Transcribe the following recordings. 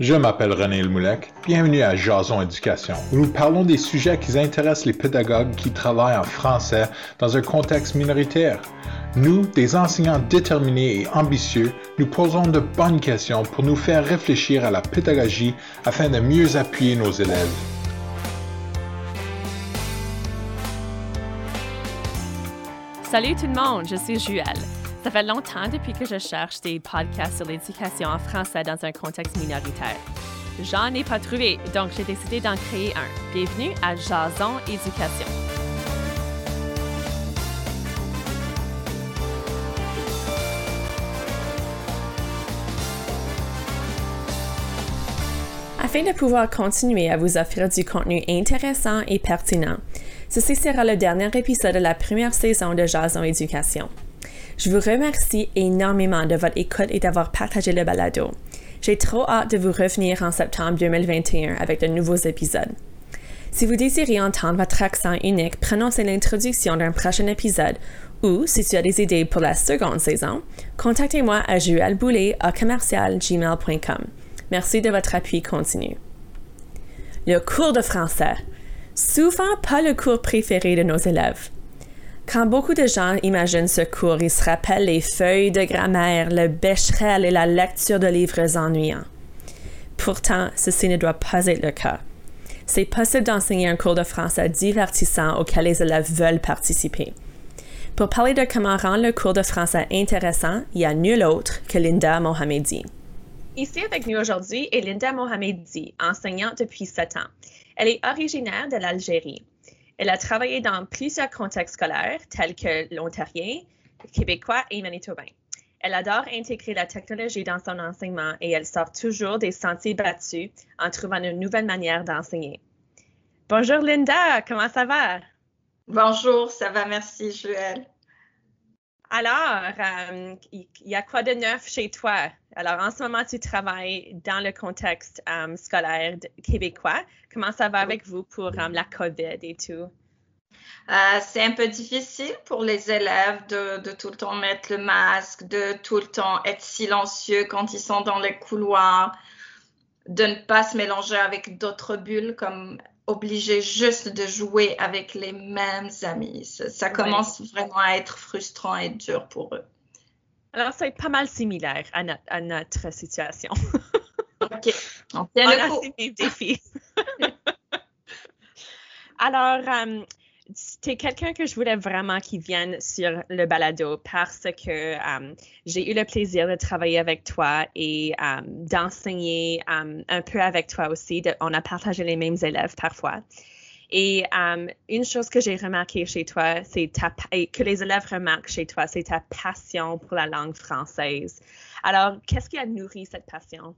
Je m'appelle René Lemoulec. Bienvenue à Jason Éducation, où nous parlons des sujets qui intéressent les pédagogues qui travaillent en français dans un contexte minoritaire. Nous, des enseignants déterminés et ambitieux, nous posons de bonnes questions pour nous faire réfléchir à la pédagogie afin de mieux appuyer nos élèves. Salut tout le monde, je suis Juelle. Ça fait longtemps depuis que je cherche des podcasts sur l'éducation en français dans un contexte minoritaire. J'en ai pas trouvé, donc j'ai décidé d'en créer un. Bienvenue à Jason Éducation. Afin de pouvoir continuer à vous offrir du contenu intéressant et pertinent, ceci sera le dernier épisode de la première saison de Jason Éducation. Je vous remercie énormément de votre écoute et d'avoir partagé le balado. J'ai trop hâte de vous revenir en septembre 2021 avec de nouveaux épisodes. Si vous désirez entendre votre accent unique prononcer l'introduction d'un prochain épisode ou si tu as des idées pour la seconde saison, contactez-moi à juelboulet à commercialgmail.com. Merci de votre appui continu. Le cours de français. Souvent pas le cours préféré de nos élèves. Quand beaucoup de gens imaginent ce cours, ils se rappellent les feuilles de grammaire, le bécherel et la lecture de livres ennuyants. Pourtant, ceci ne doit pas être le cas. C'est possible d'enseigner un cours de français divertissant auquel les élèves veulent participer. Pour parler de comment rendre le cours de français intéressant, il n'y a nul autre que Linda Mohamedi. Ici avec nous aujourd'hui est Linda Mohamedi, enseignante depuis sept ans. Elle est originaire de l'Algérie. Elle a travaillé dans plusieurs contextes scolaires tels que l'ontarien, québécois et manitobain. Elle adore intégrer la technologie dans son enseignement et elle sort toujours des sentiers battus en trouvant une nouvelle manière d'enseigner. Bonjour Linda, comment ça va? Bonjour, ça va, merci Joël. Alors, euh, il y a quoi de neuf chez toi? Alors, en ce moment, tu travailles dans le contexte euh, scolaire québécois. Comment ça va avec vous pour euh, la COVID et tout? c'est un peu difficile pour les élèves de, de, tout le temps mettre le masque, de tout le temps être silencieux quand ils sont dans les couloirs, de ne pas se mélanger avec d'autres bulles comme obligés juste de jouer avec les mêmes amis. Ça, commence vraiment à être frustrant et dur pour eux. Alors, c'est pas mal similaire à, notre situation. OK. On tient le défis. Alors, euh, es quelqu'un que je voulais vraiment qu'il vienne sur le balado parce que um, j'ai eu le plaisir de travailler avec toi et um, d'enseigner um, un peu avec toi aussi. on a partagé les mêmes élèves parfois. Et une chose que j'ai remarqué chez toi, c'est que les élèves remarquent chez toi, c'est ta passion pour la langue française. Alors, qu'est-ce qui a nourri cette passion?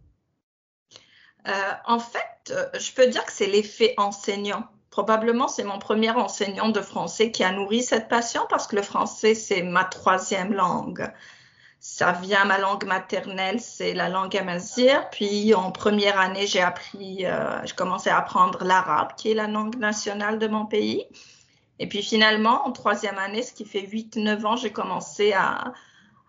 Euh, en fait, euh, je peux dire que c'est l'effet enseignant probablement c'est mon premier enseignant de français qui a nourri cette passion parce que le français, c'est ma troisième langue. Ça vient, ma langue maternelle, c'est la langue amazigh. Puis en première année, j'ai appris, euh, j'ai commencé à apprendre l'arabe, qui est la langue nationale de mon pays. Et puis finalement, en troisième année, ce qui fait 8-9 ans, j'ai commencé à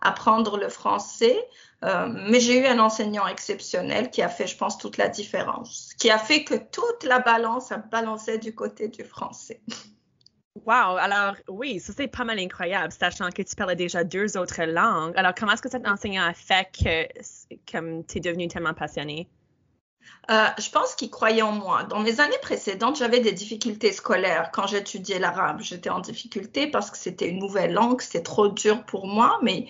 apprendre le français. Euh, mais j'ai eu un enseignant exceptionnel qui a fait, je pense, toute la différence, qui a fait que toute la balance a balancé du côté du français. Wow, alors oui, ça c'est pas mal incroyable, sachant que tu parlais déjà deux autres langues. Alors, comment est-ce que cet enseignant a fait que comme tu es devenu tellement passionné? Euh, je pense qu'il croyait en moi. Dans mes années précédentes, j'avais des difficultés scolaires. Quand j'étudiais l'arabe, j'étais en difficulté parce que c'était une nouvelle langue, c'était trop dur pour moi, mais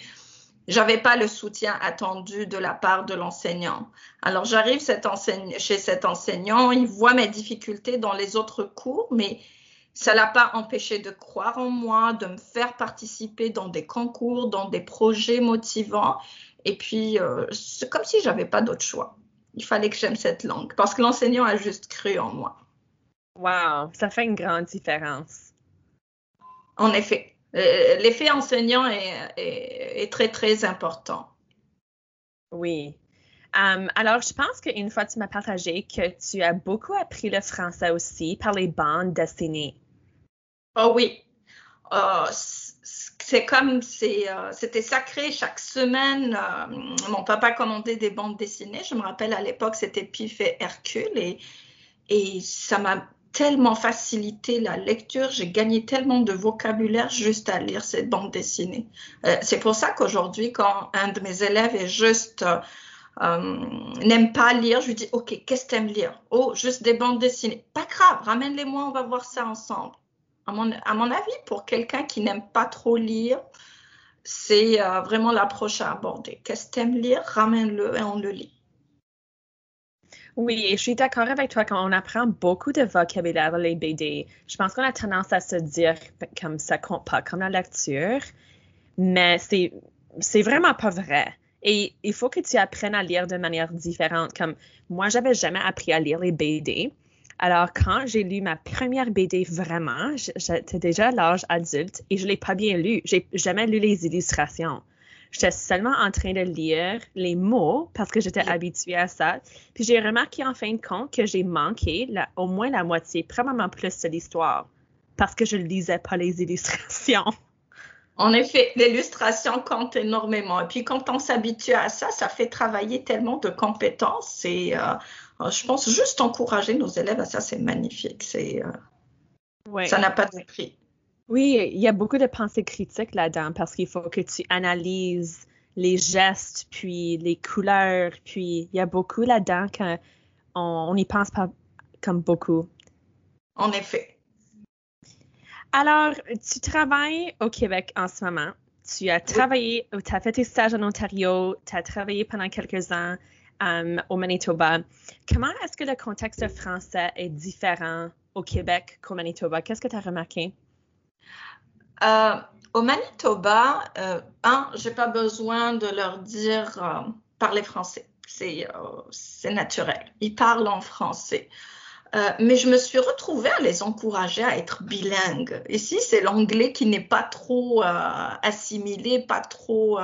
j'avais pas le soutien attendu de la part de l'enseignant. Alors j'arrive chez cet enseignant, il voit mes difficultés dans les autres cours, mais ça l'a pas empêché de croire en moi, de me faire participer dans des concours, dans des projets motivants. Et puis euh, c'est comme si j'avais pas d'autre choix. Il fallait que j'aime cette langue parce que l'enseignant a juste cru en moi. Wow, ça fait une grande différence. En effet. Euh, l'effet enseignant est, très, très important. Oui. Um, alors, je pense qu'une fois, tu m'as partagé que tu as beaucoup appris le français aussi par les bandes dessinées. Oh oui. Ce c'est comme euh, c'était sacré chaque semaine. Euh, mon papa commandait des bandes dessinées. Je me rappelle à l'époque, c'était Pif et Hercule et, et ça m'a tellement facilité la lecture. J'ai gagné tellement de vocabulaire juste à lire cette bande dessinée. Euh, c'est pour ça qu'aujourd'hui, quand un de mes élèves est juste n'aime pas lire, je lui dis OK, qu'est-ce que tu aimes lire? Oh, juste des bandes dessinées. Pas grave, ramène-les-moi, on va voir ça ensemble à mon, avis, pour quelqu'un qui n'aime pas trop lire, c'est euh, vraiment l'approche à aborder. Qu'est-ce que tu aimes lire? Ramène-le et on le lit. Oui, je suis d'accord avec toi quand on apprend beaucoup de vocabulaire dans les BD. Je pense qu'on a tendance à se dire comme ça compte pas comme la lecture, mais c'est c'est vraiment pas vrai. Et il faut que tu apprennes à lire de manière différente. Comme moi, j'avais jamais appris à lire les BD. Alors, quand j'ai lu ma première BD vraiment, j'étais déjà à l'âge adulte et je ne l'ai pas bien lu. J'ai jamais lu les illustrations. J'étais seulement en train de lire les mots parce que j'étais habituée à ça. Puis j'ai remarqué en fin de compte que j'ai manqué au moins la moitié, probablement plus de l'histoire, parce que je ne lisais pas les illustrations. En effet, l'illustration compte énormément. Et puis quand on s'habitue à ça, ça fait travailler tellement de compétences. Et euh, euh, je pense juste encourager nos élèves à ça, c'est magnifique. C'est, euh, Ça n'a pas de prix. Oui, il y a beaucoup de pensées critiques là-dedans parce qu'il faut que tu analyses les gestes, puis les couleurs, puis il y a beaucoup là-dedans qu'on n'y pense pas comme beaucoup. En effet. Alors, tu travailles au Québec en ce moment. Tu as travaillé, tu as fait tes stages en Ontario, tu as travaillé pendant quelques ans um, au Manitoba. Comment est-ce que le contexte français est différent au Québec qu'au Manitoba? Qu'est-ce que tu as remarqué? Euh, au Manitoba, euh, un, j'ai pas besoin de leur dire euh, parler français. C'est, euh, naturel. Ils parlent en français. Euh, mais je me suis retrouvée à les encourager à être bilingues. Ici, c'est l'anglais qui n'est pas trop assimilé, pas trop,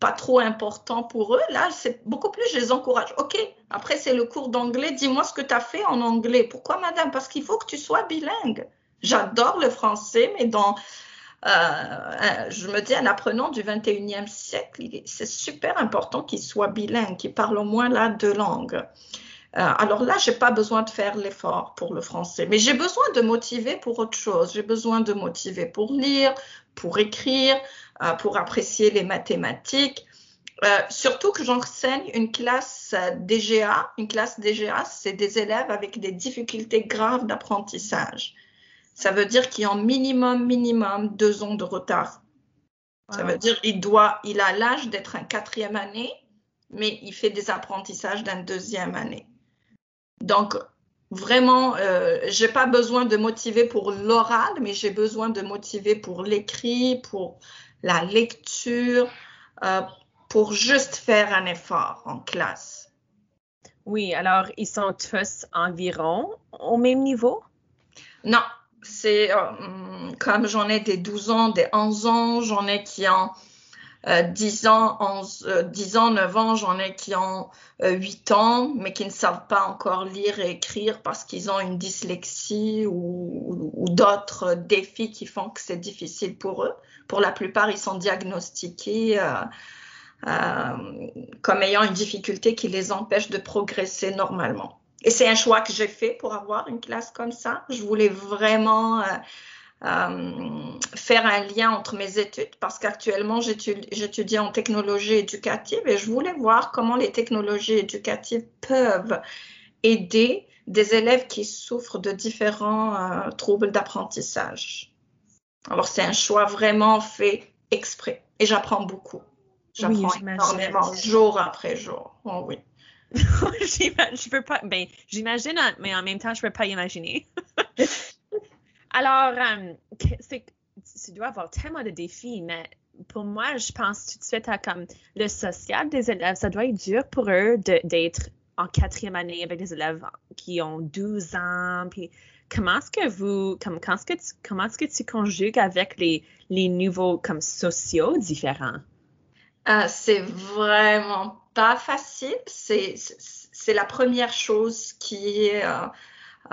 pas trop important pour eux. Là, c'est beaucoup plus, je les encourage. OK, après, c'est le cours d'anglais. Dis-moi ce que tu as fait en anglais. Pourquoi, madame? Parce qu'il faut que tu sois bilingue. J'adore le français, mais dans, je me dis, un apprenant du 21e siècle, c'est super important qu'il soit bilingue, qu'il parle au moins là deux langues. Euh, alors là, j'ai pas besoin de faire l'effort pour le français, mais j'ai besoin de motiver pour autre chose. J'ai besoin de motiver pour lire, pour écrire, euh, pour apprécier les mathématiques. Euh, surtout que j'enseigne une classe DGA. Une classe DGA, c'est des élèves avec des difficultés graves d'apprentissage. Ça veut dire qu'ils ont minimum, minimum deux ans de retard. Ça veut dire il doit, il a l'âge d'être un quatrième année, mais il fait des apprentissages d'une deuxième année. Donc, vraiment, euh, j'ai pas besoin de motiver pour l'oral, mais j'ai besoin de motiver pour l'écrit, pour la lecture, euh, pour juste faire un effort en classe. Oui, alors ils sont tous environ au même niveau? Non, c'est euh, comme j'en ai des 12 ans, des 11 ans, j'en ai qui ont 10 euh, ans, 11, 10 euh, ans, 9 ans, j'en ai qui ont 8 euh, ans, mais qui ne savent pas encore lire et écrire parce qu'ils ont une dyslexie ou, ou, d'autres défis qui font que c'est difficile pour eux. Pour la plupart, ils sont diagnostiqués comme ayant une difficulté qui les empêche de progresser normalement. Et c'est un choix que j'ai fait pour avoir une classe comme ça. Je voulais vraiment euh, faire un lien entre mes études parce qu'actuellement j'étudie en technologie éducative et je voulais voir comment les technologies éducatives peuvent aider des élèves qui souffrent de différents euh, troubles d'apprentissage. Alors c'est un choix vraiment fait exprès et j'apprends beaucoup. J'apprends énormément jour après jour. Oh oui. je peux pas, ben, j'imagine, mais en même temps, je peux pas imaginer. Alors, euh, tu dois avoir tellement de défis, mais pour moi, je pense tout de suite à comme le social des élèves. Ça doit être dur pour eux d'être en quatrième année avec des élèves qui ont 12 ans. Puis comment est-ce que vous, comme, est-ce que tu, comment est-ce que tu conjugues avec les, les niveaux comme sociaux différents? Euh, c'est vraiment pas facile. C'est, la première chose qui est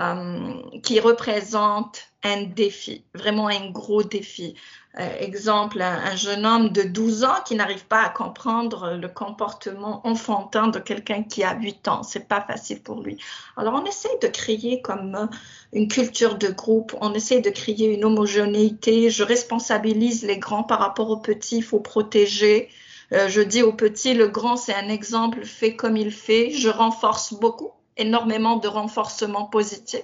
euh, qui représente un défi, vraiment un gros défi. Euh, exemple, un, jeune homme de 12 ans qui n'arrive pas à comprendre le comportement enfantin de quelqu'un qui a 8 ans. C'est pas facile pour lui. Alors, on essaie de créer comme euh, une culture de groupe, on essaie de créer une homogénéité. Je responsabilise les grands par rapport aux petits, il faut protéger. Euh, je dis aux petits, le grand, c'est un exemple, fait comme il fait. Je renforce beaucoup, énormément de renforcement positif.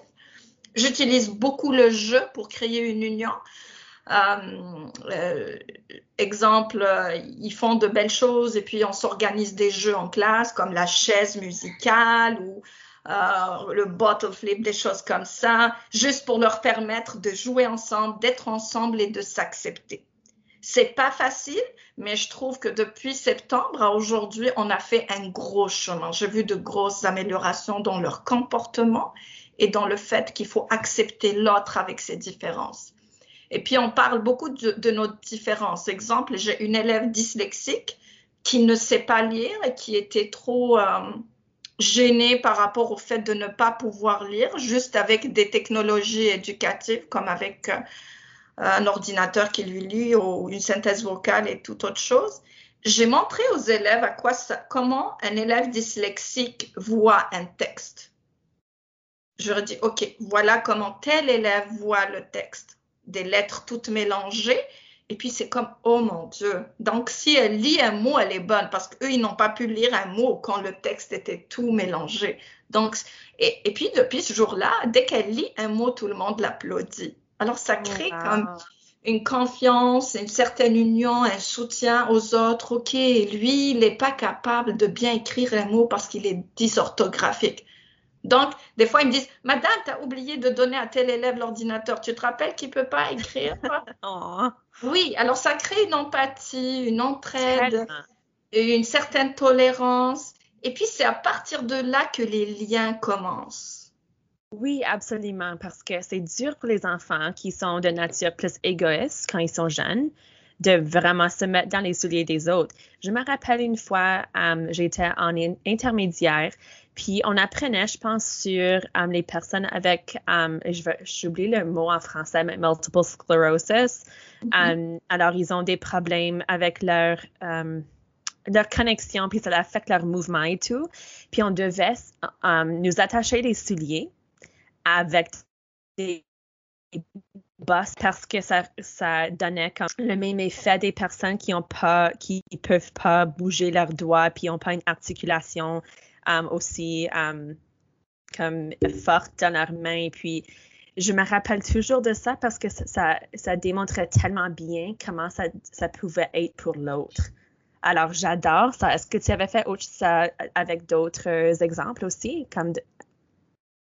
J'utilise beaucoup le jeu pour créer une union. Euh, euh, exemple, euh, ils font de belles choses et puis on s'organise des jeux en classe comme la chaise musicale ou le bottle flip, des choses comme ça, juste pour leur permettre de jouer ensemble, d'être ensemble et de s'accepter. C'est pas facile, mais je trouve que depuis septembre à aujourd'hui, on a fait un gros chemin. J'ai vu de grosses améliorations dans leur comportement et dans le fait qu'il faut accepter l'autre avec ses différences. Et puis, on parle beaucoup de, nos différences. Exemple, j'ai une élève dyslexique qui ne sait pas lire et qui était trop euh, gênée par rapport au fait de ne pas pouvoir lire, juste avec des technologies éducatives comme avec euh, un ordinateur qui lui lit ou une synthèse vocale et toute autre chose. J'ai montré aux élèves à quoi ça, comment un élève dyslexique voit un texte. Je leur dis, OK, voilà comment tel élève voit le texte des lettres toutes mélangées. Et puis c'est comme, oh mon Dieu. Donc si elle lit un mot, elle est bonne parce qu'eux, ils n'ont pas pu lire un mot quand le texte était tout mélangé. Donc, et puis depuis ce jour-là, dès qu'elle lit un mot, tout le monde l'applaudit. Alors ça crée comme une confiance, une certaine union, un soutien aux autres. OK, lui, il n'est pas capable de bien écrire un mot parce qu'il est dysorthographique. Donc, des fois, ils me disent, Madame, tu as oublié de donner à tel élève l'ordinateur. Tu te rappelles qu'il ne peut pas écrire oh. Oui, alors ça crée une empathie, une entraide, une certaine tolérance. Et puis, c'est à partir de là que les liens commencent. Oui, absolument, parce que c'est dur pour les enfants qui sont de nature plus égoïste quand ils sont jeunes de vraiment se mettre dans les souliers des autres. Je me rappelle une fois, um, j'étais en intermédiaire, puis on apprenait, je pense, sur um, les personnes avec, um, j'oublie le mot en français, mais multiple sclerosis. Mm-hmm. alors, ils ont des problèmes avec leur leur connexion, puis ça affecte leur mouvement et tout. Puis on devait nous attacher les souliers avec des boss parce que ça, ça donnait comme le même effet des personnes qui ont pas, qui peuvent pas bouger leurs doigts puis ont pas une articulation um, aussi um, comme forte dans leurs mains. Puis je me rappelle toujours de ça parce que ça, ça, démontrait tellement bien comment ça, ça pouvait être pour l'autre. Alors, j'adore ça. Est-ce que tu avais fait ça avec d'autres exemples aussi, comme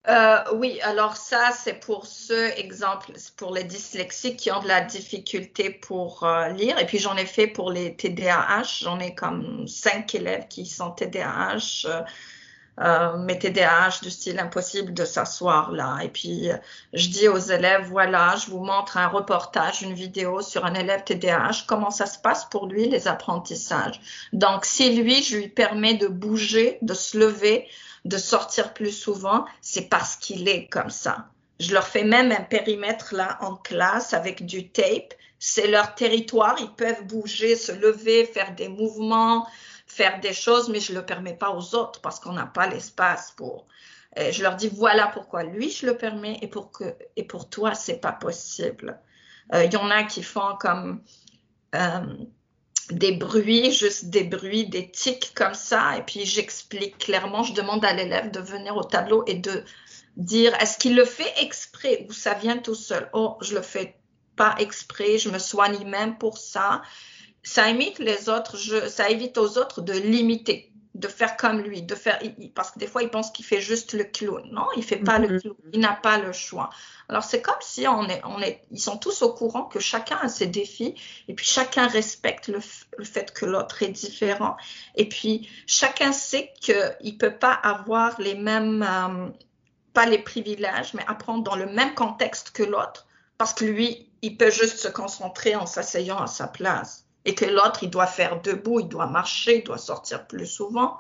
euh, oui, alors ça, c'est pour ceux, exemple, pour les dyslexiques qui ont de la difficulté pour euh, lire. Et puis, j'en ai fait pour les TDAH. J'en ai comme cinq élèves qui sont TDAH. Euh, euh, mes TDAH du style impossible de s'asseoir là. Et puis, je dis aux élèves, voilà, je vous montre un reportage, une vidéo sur un élève TDAH, comment ça se passe pour lui, les apprentissages? Donc, si lui, je lui permets de bouger, de se lever, de sortir plus souvent, c'est parce qu'il est comme ça. Je leur fais même un périmètre là en classe avec du tape. C'est leur territoire, ils peuvent bouger, se lever, faire des mouvements, faire des choses, mais je ne le permets pas aux autres parce qu'on n'a pas l'espace pour. je leur dis voilà pourquoi lui je le permets et pour que et pour toi c'est pas possible. Il euh, y en a qui font comme euh, des bruits, juste des bruits, des tics comme ça. Et puis j'explique clairement, je demande à l'élève de venir au tableau et de dire est-ce qu'il le fait exprès ou ça vient tout seul? Oh, je le fais pas exprès, je me soigne même pour ça. Ça imite les autres, je, ça évite aux autres de l'imiter de faire comme lui, de faire parce que des fois il pense qu'il fait juste le clown. Non, il fait pas le mm-hmm. clown, il n'a pas le choix. Alors c'est comme si on est, on est, ils sont tous au courant que chacun a ses défis et puis chacun respecte le, fait que l'autre est différent et puis chacun sait qu'il peut pas avoir les mêmes, euh, pas les privilèges, mais apprendre dans le même contexte que l'autre parce que lui, il peut juste se concentrer en s'asseyant à sa place et que l'autre, il doit faire debout, il doit marcher, il doit sortir plus souvent.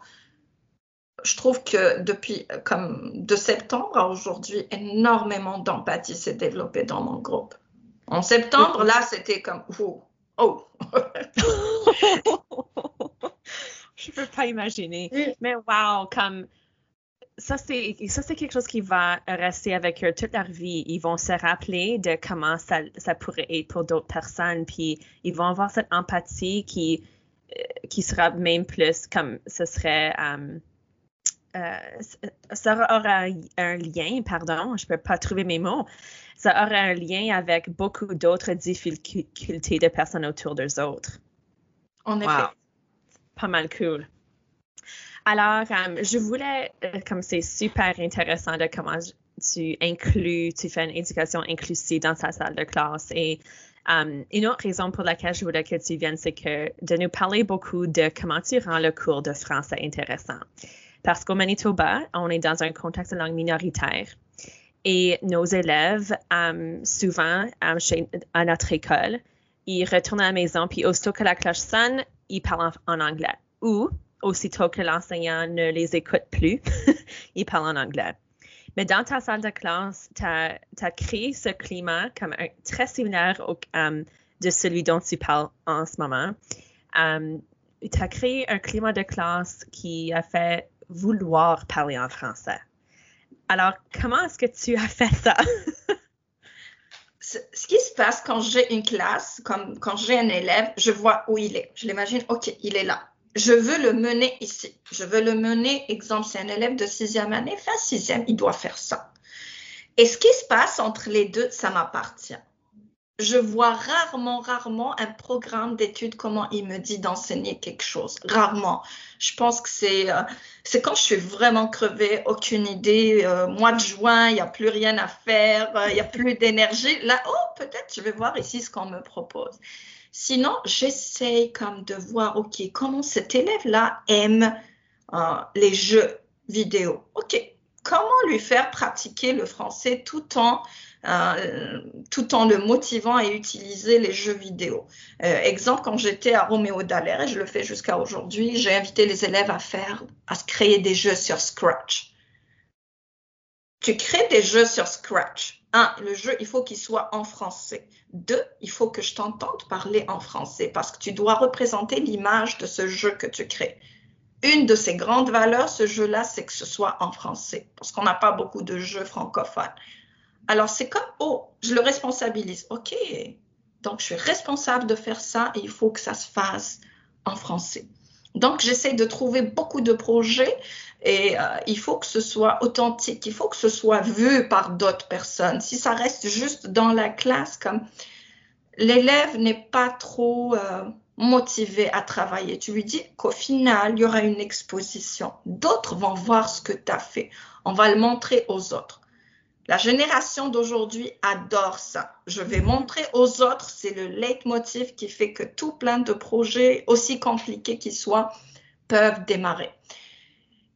je trouve que depuis comme de septembre à aujourd'hui, énormément d'empathie s'est développée dans mon groupe. En septembre, là, c'était comme oh, oh. je peux pas imaginer. Mais wow, comme ça c'est ça c'est quelque chose qui va rester avec eux toute leur vie. Ils vont se rappeler de comment ça, ça pourrait être pour d'autres personnes, puis ils vont avoir cette empathie qui euh, qui sera même plus comme ce serait euh, euh, ça aura un lien, pardon, je peux pas trouver mes mots, ça aura un lien avec beaucoup d'autres difficultés de personnes autour d'eux autres. En effet. Pas mal cool. Alors, euh, je voulais, euh, comme c'est super intéressant de comment tu inclus, tu fais une éducation inclusive dans sa salle de classe. Et um, une autre raison pour laquelle je voulais que tu viennes, c'est que de nous parler beaucoup de comment tu rends le cours de français intéressant. Parce qu'au Manitoba, on est dans un contexte de langue minoritaire. Et nos élèves, souvent, chez, à notre école, ils retournent à la maison, puis aussitôt que la cloche sonne, ils parlent en anglais. Ou aussitôt que l'enseignant ne les écoute plus, ils parlent en anglais. Mais dans ta salle de classe, tu as, créé ce climat comme très similaire au, um, de celui dont tu parles en ce moment. Um, tu as créé un climat de classe qui a fait vouloir parler en français. Alors, comment est-ce que tu as fait ça? ce qui se passe quand j'ai une classe, comme quand j'ai un élève, je vois où il est. Je l'imagine, OK, il est là je veux le mener ici. Je veux le mener, exemple, c'est un élève de sixième année, fin sixième, il doit faire ça. Et ce qui se passe entre les deux, ça m'appartient. Je vois rarement, rarement un programme d'études comment il me dit d'enseigner quelque chose. Rarement. Je pense que c'est euh, quand je suis vraiment crevée, aucune idée. Euh, mois de juin, il n'y a plus rien à faire, euh, il n'y a plus d'énergie. Là, oh, peut-être je vais voir ici ce qu'on me propose. Sinon, j'essaye comme de voir, comment cet élève-là aime euh, les jeux vidéo. OK, comment lui faire pratiquer le français tout en, euh, le motivant à utiliser les jeux vidéo? Euh, exemple, quand j'étais à Roméo Dallaire, et je le fais jusqu'à aujourd'hui, j'ai invité les élèves à faire, à créer des jeux sur Scratch. Tu crées des jeux sur Scratch. Un, le jeu, il faut qu'il soit en français. Deux, il faut que je t'entende parler en français parce que tu dois représenter l'image de ce jeu que tu crées. Une de ces grandes valeurs, ce jeu-là, c'est que ce soit en français parce qu'on n'a pas beaucoup de jeux francophones. Alors, c'est comme, oh, je le responsabilise. OK, donc je suis responsable de faire ça et il faut que ça se fasse en français. Donc, j'essaie de trouver beaucoup de projets et euh, il faut que ce soit authentique, il faut que ce soit vu par d'autres personnes. Si ça reste juste dans la classe, comme l'élève n'est pas trop euh, motivé à travailler, tu lui dis qu'au final, il y aura une exposition. D'autres vont voir ce que tu as fait. On va le montrer aux autres. La génération d'aujourd'hui adore ça. Je vais montrer aux autres, c'est le leitmotiv qui fait que tout plein de projets, aussi compliqués qu'ils soient, peuvent démarrer.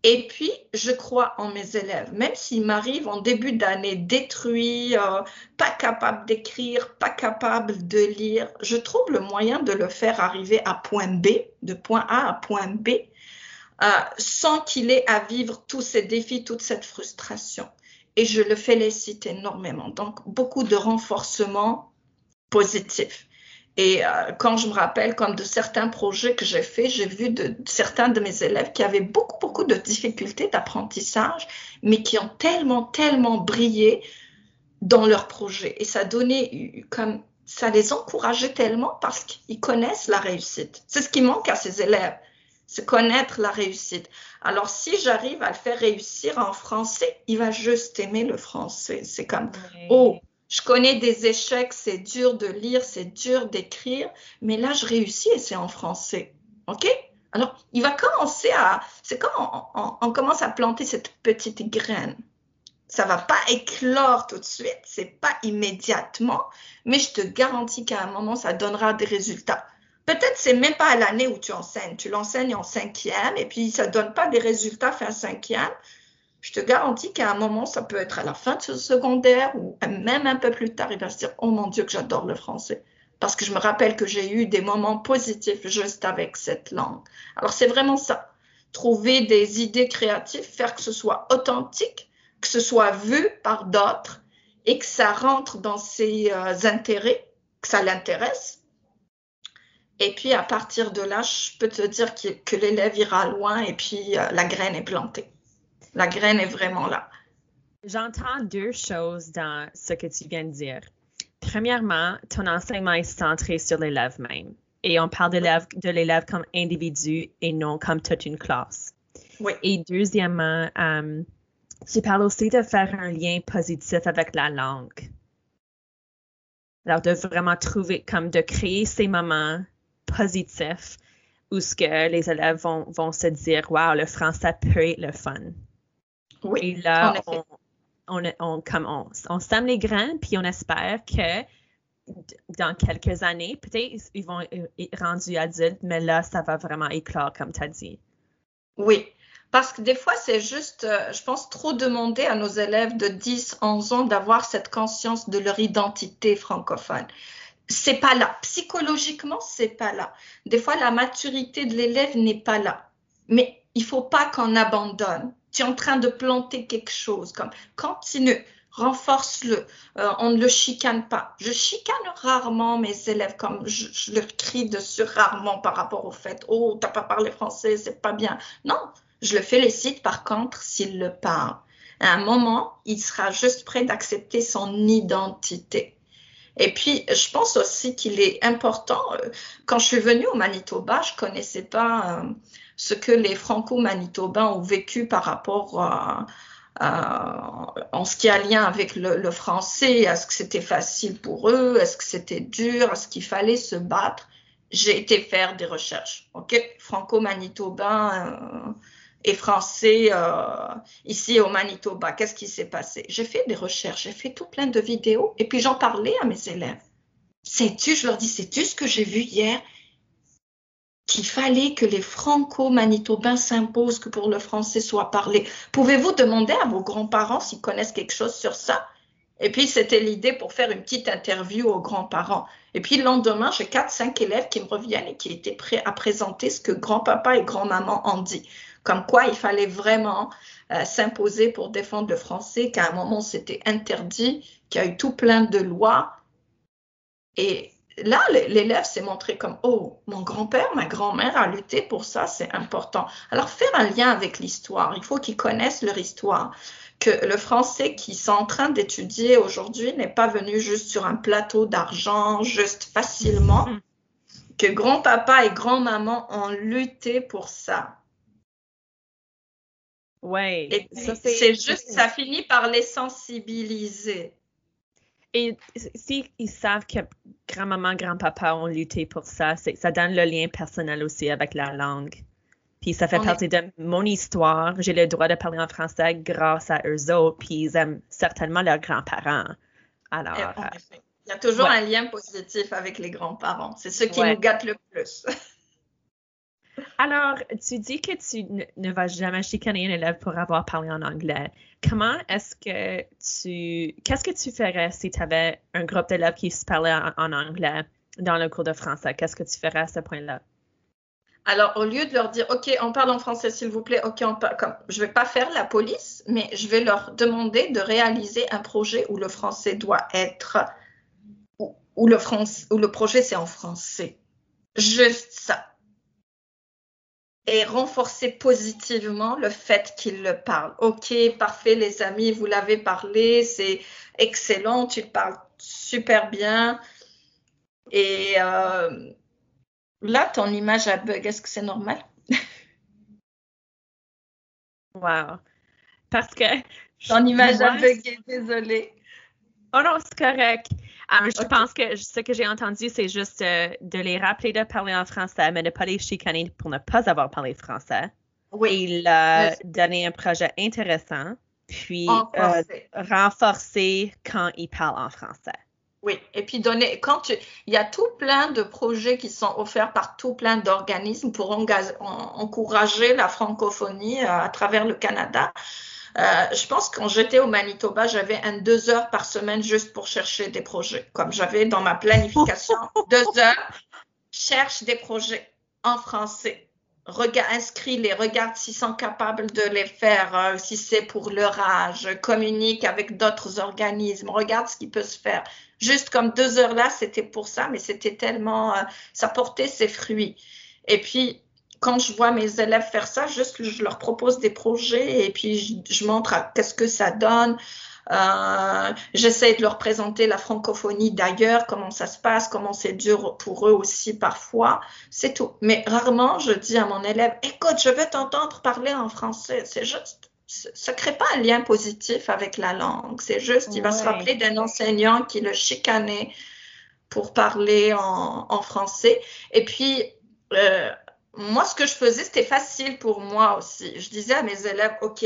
Et puis, je crois en mes élèves, même s'ils m'arrivent en début d'année détruits, euh, pas capables d'écrire, pas capables de lire, je trouve le moyen de le faire arriver à point B, de point A à point B, euh, sans qu'il ait à vivre tous ces défis, toute cette frustration et je le félicite énormément. Donc, beaucoup de renforcement positif. Et euh, quand je me rappelle comme de certains projets que j'ai faits, j'ai vu de, certains de mes élèves qui avaient beaucoup, beaucoup de difficultés d'apprentissage, mais qui ont tellement, tellement brillé dans leur projet. Et ça donnait comme, ça les encourageait tellement parce qu'ils connaissent la réussite. C'est ce qui manque à ces élèves c'est connaître la réussite. Alors, si j'arrive à le faire réussir en français, il va juste aimer le français. C'est comme, oh, je connais des échecs, c'est dur de lire, c'est dur d'écrire, mais là, je réussis et c'est en français. OK? Alors, il va commencer à, c'est comme on, on, commence à planter cette petite graine. Ça va pas éclore tout de suite, c'est pas immédiatement, mais je te garantis qu'à un moment, ça donnera des résultats. Peut-être c'est même pas à l'année où tu enseignes. Tu l'enseignes en cinquième et puis ça donne pas des résultats fin cinquième. Je te garantis qu'à un moment, ça peut être à la fin de ce secondaire ou même un peu plus tard, il va se dire, oh mon Dieu, que j'adore le français. Parce que je me rappelle que j'ai eu des moments positifs juste avec cette langue. Alors c'est vraiment ça. trouver des idées créatives, faire que ce soit authentique, que ce soit vu par d'autres et que ça rentre dans ses euh, intérêts, que ça l'intéresse. Et puis à partir de là, je peux te dire que, que l'élève ira loin et puis euh, la graine est plantée. La graine est vraiment là. J'entends deux choses dans ce que tu viens de dire. Premièrement, ton enseignement est centré sur l'élève même. Et on parle de l'élève comme individu et non comme toute une classe. Oui. Et deuxièmement, euh, tu parles aussi de faire un lien positif avec la langue. Alors, de vraiment trouver, comme de créer ces moments positifs où ce que les élèves vont, vont se dire, wow, le français peut être le fun. Oui. Et là, on, on, on, comme on, on sème les graines, puis on espère que dans quelques années, peut-être ils vont être rendus adultes, mais là, ça va vraiment éclore, comme tu as dit. Oui, parce que des fois, c'est juste, euh, je pense, trop demander à nos élèves de 10, 11 ans d'avoir cette conscience de leur identité francophone. C'est pas là. Psychologiquement, c'est pas là. Des fois, la maturité de l'élève n'est pas là. Mais il faut pas qu'on abandonne. Tu es en train de planter quelque chose, comme continue renforce-le, euh, on ne le chicane pas. Je chicane rarement mes élèves, comme je, leur crie dessus rarement par rapport au fait, oh, t'as pas parlé français, c'est pas bien. Non, je le félicite par contre s'il le parle. À un moment, il sera juste prêt d'accepter son identité. Et puis, je pense aussi qu'il est important, euh, quand je suis venue au Manitoba, je connaissais pas euh, ce que les franco-manitobains ont vécu par rapport à euh, en ce qui a lien avec le, français, est-ce que c'était facile pour eux, est-ce que c'était dur, est-ce qu'il fallait se battre. J'ai été faire des recherches, ok, franco-manitobain euh, et français euh, ici au Manitoba, qu'est-ce qui s'est passé? J'ai fait des recherches, j'ai fait tout plein de vidéos et puis j'en parlais à mes élèves. Sais-tu, je leur dis, sais-tu ce que j'ai vu hier? Qu'il fallait que les franco-manitobains s'imposent que pour le français soit parlé. Pouvez-vous demander à vos grands-parents s'ils connaissent quelque chose sur ça? Et puis, c'était l'idée pour faire une petite interview aux grands-parents. Et puis, le lendemain, j'ai quatre, cinq élèves qui me reviennent et qui étaient prêts à présenter ce que grand-papa et grand-maman ont dit. Comme quoi, il fallait vraiment euh, s'imposer pour défendre le français, qu'à un moment, c'était interdit, qu'il y a eu tout plein de lois. Et là, l'élève s'est montré comme, oh, mon grand-père, ma grand-mère a lutté pour ça, c'est important. Alors, faire un lien avec l'histoire, il faut qu'ils connaissent leur histoire, que le français qu'ils sont en train d'étudier aujourd'hui n'est pas venu juste sur un plateau d'argent, juste facilement, mm-hmm. que grand-papa et grand-maman ont lutté pour ça. Ouais. c'est juste, ça finit par les sensibiliser. Et s'ils savent que grand-maman, grand-papa ont lutté pour ça, ça donne le lien personnel aussi avec la langue. Puis ça fait partie de mon histoire. J'ai le droit de parler en français grâce à eux autres, puis ils aiment certainement leurs grands-parents. Alors. Euh, Il y a toujours un lien positif avec les grands-parents. C'est ce qui nous gâte le plus. Alors, tu dis que tu ne, vas jamais chicaner un élève pour avoir parlé en anglais. Comment est-ce que tu... Qu'est-ce que tu ferais si tu avais un groupe d'élèves qui se parlaient en, anglais dans le cours de français? Qu'est-ce que tu ferais à ce point-là? Alors, au lieu de leur dire, OK, on parle en français, s'il vous plaît, OK, on parle, comme, je ne vais pas faire la police, mais je vais leur demander de réaliser un projet où le français doit être, où, le, où le projet c'est en français. Juste ça et renforcer positivement le fait qu'il le parle. Ok, parfait les amis, vous l'avez parlé, c'est excellent, tu parles super bien. Et euh, là, ton image a bug, est-ce que c'est normal? wow. Parce que... Ton image a bugué, désolée. Oh non, c'est correct. Ah, je pense que ce que j'ai entendu, c'est juste euh, de les rappeler de parler en français, mais de ne pas les chicaner pour ne pas avoir parlé français. Oui. Et leur donner un projet intéressant, puis euh, renforcer quand ils parlent en français. Oui, et puis donner, quand tu, il y a tout plein de projets qui sont offerts par tout plein d'organismes pour encourager la francophonie euh, à travers le Canada. Euh, je pense que quand j'étais au Manitoba, j'avais un deux heures par semaine juste pour chercher des projets. Comme j'avais dans ma planification deux heures, cherche des projets en français. inscris-les, regarde s'ils sont capables de les faire, euh, si c'est pour leur âge, communique avec d'autres organismes, regarde ce qui peut se faire. Juste comme deux heures là, c'était pour ça, mais c'était tellement, euh, ça portait ses fruits. Et puis, quand je vois mes élèves faire ça, juste je leur propose des projets et puis je, je montre qu'est-ce que ça donne. Euh, J'essaie de leur présenter la francophonie d'ailleurs, comment ça se passe, comment c'est dur pour eux aussi parfois. C'est tout. Mais rarement, je dis à mon élève, écoute, je veux t'entendre parler en français. C'est juste, ça crée pas un lien positif avec la langue. C'est juste, il va se rappeler d'un enseignant qui le chicanait pour parler en, en français. Et puis, euh, moi, ce que je faisais, c'était facile pour moi aussi. Je disais à mes élèves, OK,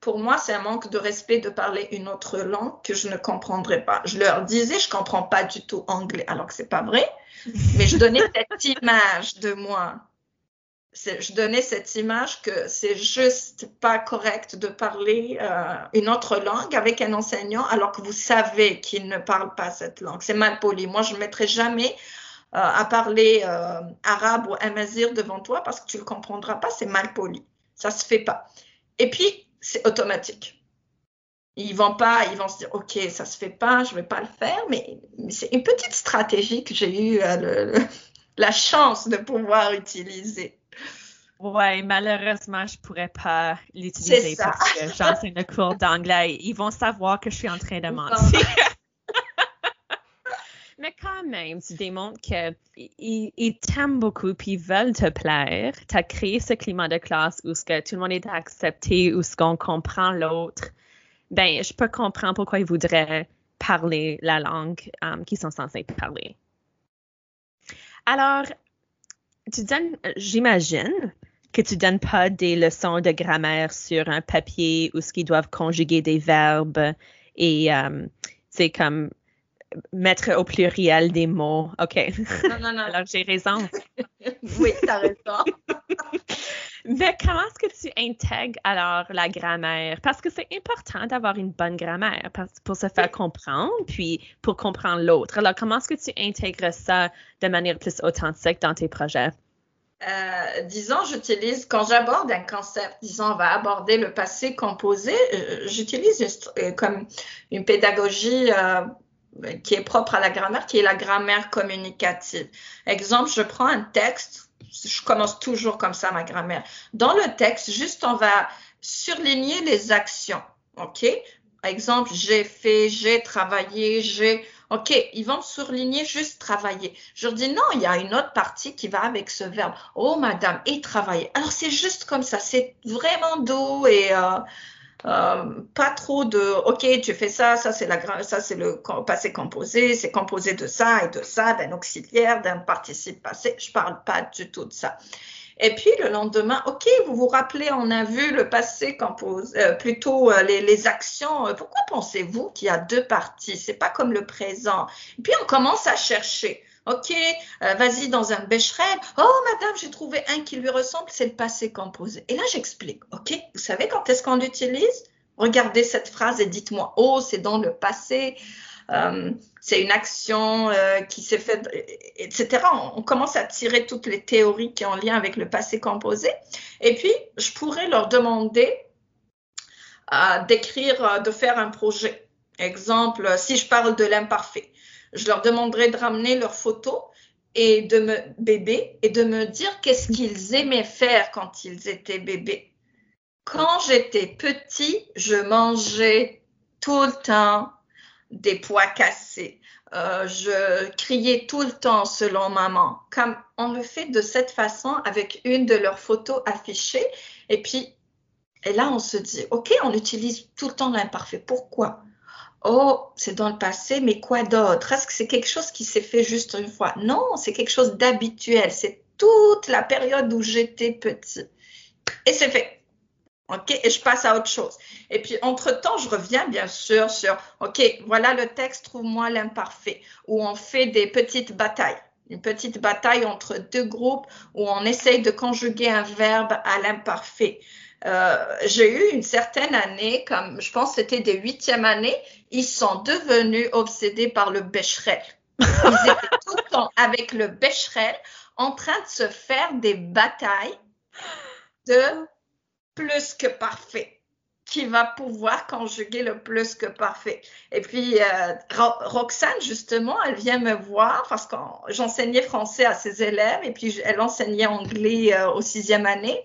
pour moi, c'est un manque de respect de parler une autre langue que je ne comprendrais pas. Je leur disais, je comprends pas du tout anglais, alors que c'est pas vrai. Mais je donnais cette image de moi. Je donnais cette image que c'est juste pas correct de parler euh, une autre langue avec un enseignant alors que vous savez qu'il ne parle pas cette langue. C'est mal poli. Moi, je ne mettrai jamais à parler euh, arabe ou amazir devant toi parce que tu le comprendras pas. C'est mal poli. Ça se fait pas. Et puis, c'est automatique. Ils vont pas, ils vont se dire, OK, ça se fait pas, je vais pas le faire, mais, c'est une petite stratégie que j'ai eu euh, la chance de pouvoir utiliser. Ouais, malheureusement, je pourrais pas l'utiliser parce que j'enseigne le cours d'anglais. Ils vont savoir que je suis en train de mentir. Mais quand même, tu démontres qu'ils t'aiment beaucoup puis ils veulent te plaire. Tu as créé ce climat de classe où ce que tout le monde est accepté, où ce qu'on comprend l'autre. Ben, je peux comprendre pourquoi ils voudraient parler la langue um, qu'ils sont censés parler. Alors, tu donnes, j'imagine que tu donnes pas des leçons de grammaire sur un papier où ce qu'ils doivent conjuguer des verbes et c'est um, comme mettre au pluriel des mots. OK. Non, non, non. Alors, j'ai raison. oui, tu as raison. Mais comment est-ce que tu intègres alors la grammaire? Parce que c'est important d'avoir une bonne grammaire pour se faire comprendre, puis pour comprendre l'autre. Alors, comment est-ce que tu intègres ça de manière plus authentique dans tes projets? Euh, disons, j'utilise, quand j'aborde un concept, disons, on va aborder le passé composé, euh, j'utilise euh, comme une pédagogie qui est propre à la grammaire, qui est la grammaire communicative. Exemple, je prends un texte, je commence toujours comme ça ma grammaire. Dans le texte, juste on va surligner les actions, ok? Exemple, j'ai fait, j'ai travaillé, j'ai. OK, ils vont surligner juste travailler. Je leur dis non, il y a une autre partie qui va avec ce verbe. Oh, madame, et travailler. Alors, c'est juste comme ça. C'est vraiment doux et euh, euh, pas trop de ok tu fais ça ça c'est la ça c'est le passé composé c'est composé de ça et de ça d'un auxiliaire d'un participe passé. Je parle pas du tout de ça. Et puis le lendemain ok vous vous rappelez on a vu le passé composé euh, plutôt euh, les, les, actions. Pourquoi pensez-vous qu'il y a deux parties? C'est pas comme le présent. Et puis on commence à chercher Ok, euh, vas-y dans un bécherel. Oh, madame, j'ai trouvé un qui lui ressemble, c'est le passé composé. Et là, j'explique. Ok, vous savez quand est-ce qu'on l'utilise? Regardez cette phrase et dites-moi, oh, c'est dans le passé. Euh, c'est une action euh, qui s'est faite, etc. On, commence à tirer toutes les théories qui ont lien avec le passé composé. Et puis, je pourrais leur demander d'écrire, de faire un projet. Exemple, si je parle de l'imparfait je leur demanderai de ramener leurs photos et de me bébé et de me dire qu'est-ce qu'ils aimaient faire quand ils étaient bébés. Quand j'étais petit, je mangeais tout le temps des pois cassés. Euh, je criais tout le temps selon maman. Comme on le fait de cette façon avec une de leurs photos affichées. Et puis, et là, on se dit, OK, on utilise tout le temps l'imparfait. Pourquoi? Oh, c'est dans le passé, mais quoi d'autre? Est-ce que c'est quelque chose qui s'est fait juste une fois? Non, c'est quelque chose d'habituel. C'est toute la période où j'étais petit. Et c'est fait. OK, et je passe à autre chose. Et puis, entre-temps, je reviens bien sûr sur, OK, voilà le texte, trouve-moi l'imparfait, où on fait des petites batailles. Une petite bataille entre deux groupes où on essaye de conjuguer un verbe à l'imparfait. Euh, j'ai eu une certaine année, comme je pense c'était des huitièmes années, ils sont devenus obsédés par le Becherel. Ils étaient tout le temps avec le Becherel en train de se faire des batailles de plus que parfait qui va pouvoir conjuguer le plus que parfait. Et puis, euh, Roxane, justement, elle vient me voir parce que j'enseignais français à ses élèves et puis elle enseignait anglais euh, au sixième année.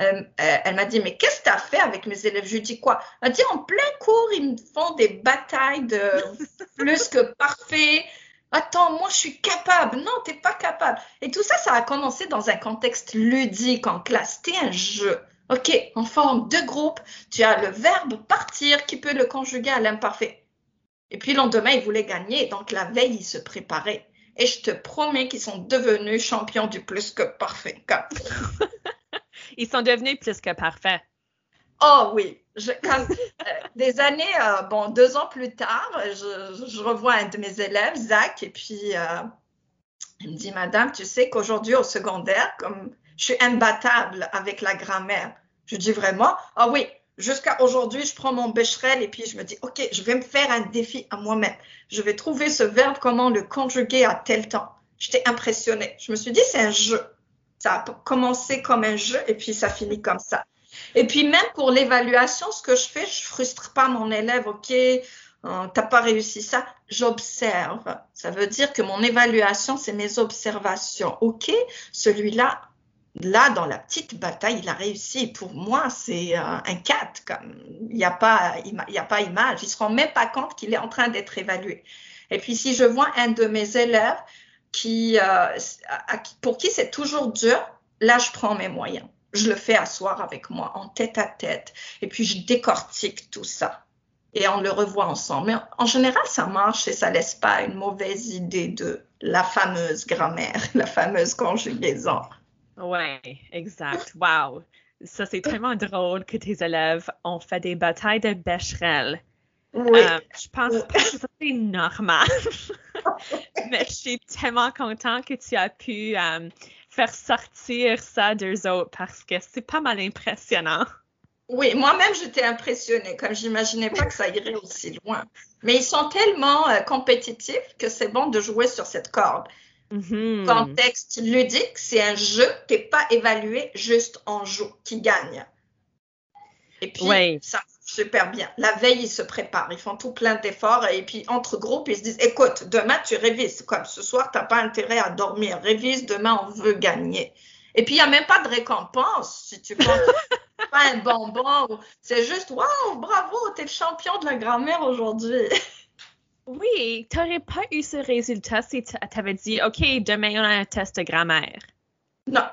Euh, elle m'a dit, mais qu'est-ce que tu as fait avec mes élèves? Je lui dis quoi? Elle m'a dit, en plein cours, ils me font des batailles de plus que parfait. Attends, moi, je suis capable. Non, tu n'es pas capable. Et tout ça, ça a commencé dans un contexte ludique en classe. C'était un jeu. OK, en forme de groupe, tu as le verbe partir qui peut le conjuguer à l'imparfait. Et puis le lendemain, ils voulaient gagner, donc la veille, ils se préparaient. Et je te promets qu'ils sont devenus champions du plus que parfait. ils sont devenus plus que parfaits. Oh oui, euh, des années, euh, bon, deux ans plus tard, je, revois un de mes élèves, Zach, et puis euh, il me dit, Madame, tu sais qu'aujourd'hui au secondaire, comme je suis imbattable avec la grammaire. Je dis vraiment, ah oui, jusqu'à aujourd'hui, je prends mon bécherel et puis je me dis, OK, je vais me faire un défi à moi-même. Je vais trouver ce verbe, comment le conjuguer à tel temps. J'étais impressionnée. Je me suis dit, c'est un jeu. Ça a commencé comme un jeu et puis ça finit comme ça. Et puis même pour l'évaluation, ce que je fais, je frustre pas mon élève, OK, euh, t'as pas réussi ça, j'observe. Ça veut dire que mon évaluation, c'est mes observations. OK, celui-là, là, dans la petite bataille, il a réussi. Pour moi, c'est euh, un 4. Comme, il n'y a, pas, il a pas image. Ils ne se rend même pas compte qu'il est en train d'être évalué. Et puis, si je vois un de mes élèves qui, euh, pour qui c'est toujours dur, là, je prends mes moyens. Je le fais asseoir avec moi en tête à tête. Et puis, je décortique tout ça. Et on le revoit ensemble. Mais en général, ça marche et ça laisse pas une mauvaise idée de la fameuse grammaire, la fameuse conjugaison. Ouais, exact. Wow. Ça, c'est tellement drôle que tes élèves ont fait des batailles de bécherel. Oui. Euh, je pense pas que c'est normal. Mais je suis tellement contente que tu as pu euh, faire sortir ça d'eux autres parce que c'est pas mal impressionnant. Oui, moi-même, j'étais impressionnée, comme j'imaginais pas que ça irait aussi loin. Mais ils sont tellement euh, compétitifs que c'est bon de jouer sur cette corde. Mm-hmm. Contexte ludique, c'est un jeu qui n'est pas évalué juste en jeu, qui gagne. Et puis, ça super bien. La veille, ils se préparent, ils font tout plein d'efforts et puis entre groupes, ils se disent, écoute, demain, tu révises. Comme ce soir, tu n'as pas intérêt à dormir. Révise, demain, on veut gagner. Et puis, il n'y a même pas de récompense, si tu prends pas un bonbon. C'est juste, waouh, bravo, tu es le champion de la grammaire aujourd'hui. Oui, tu n'aurais pas eu ce résultat si tu avais dit, OK, demain on a un test de grammaire. Non.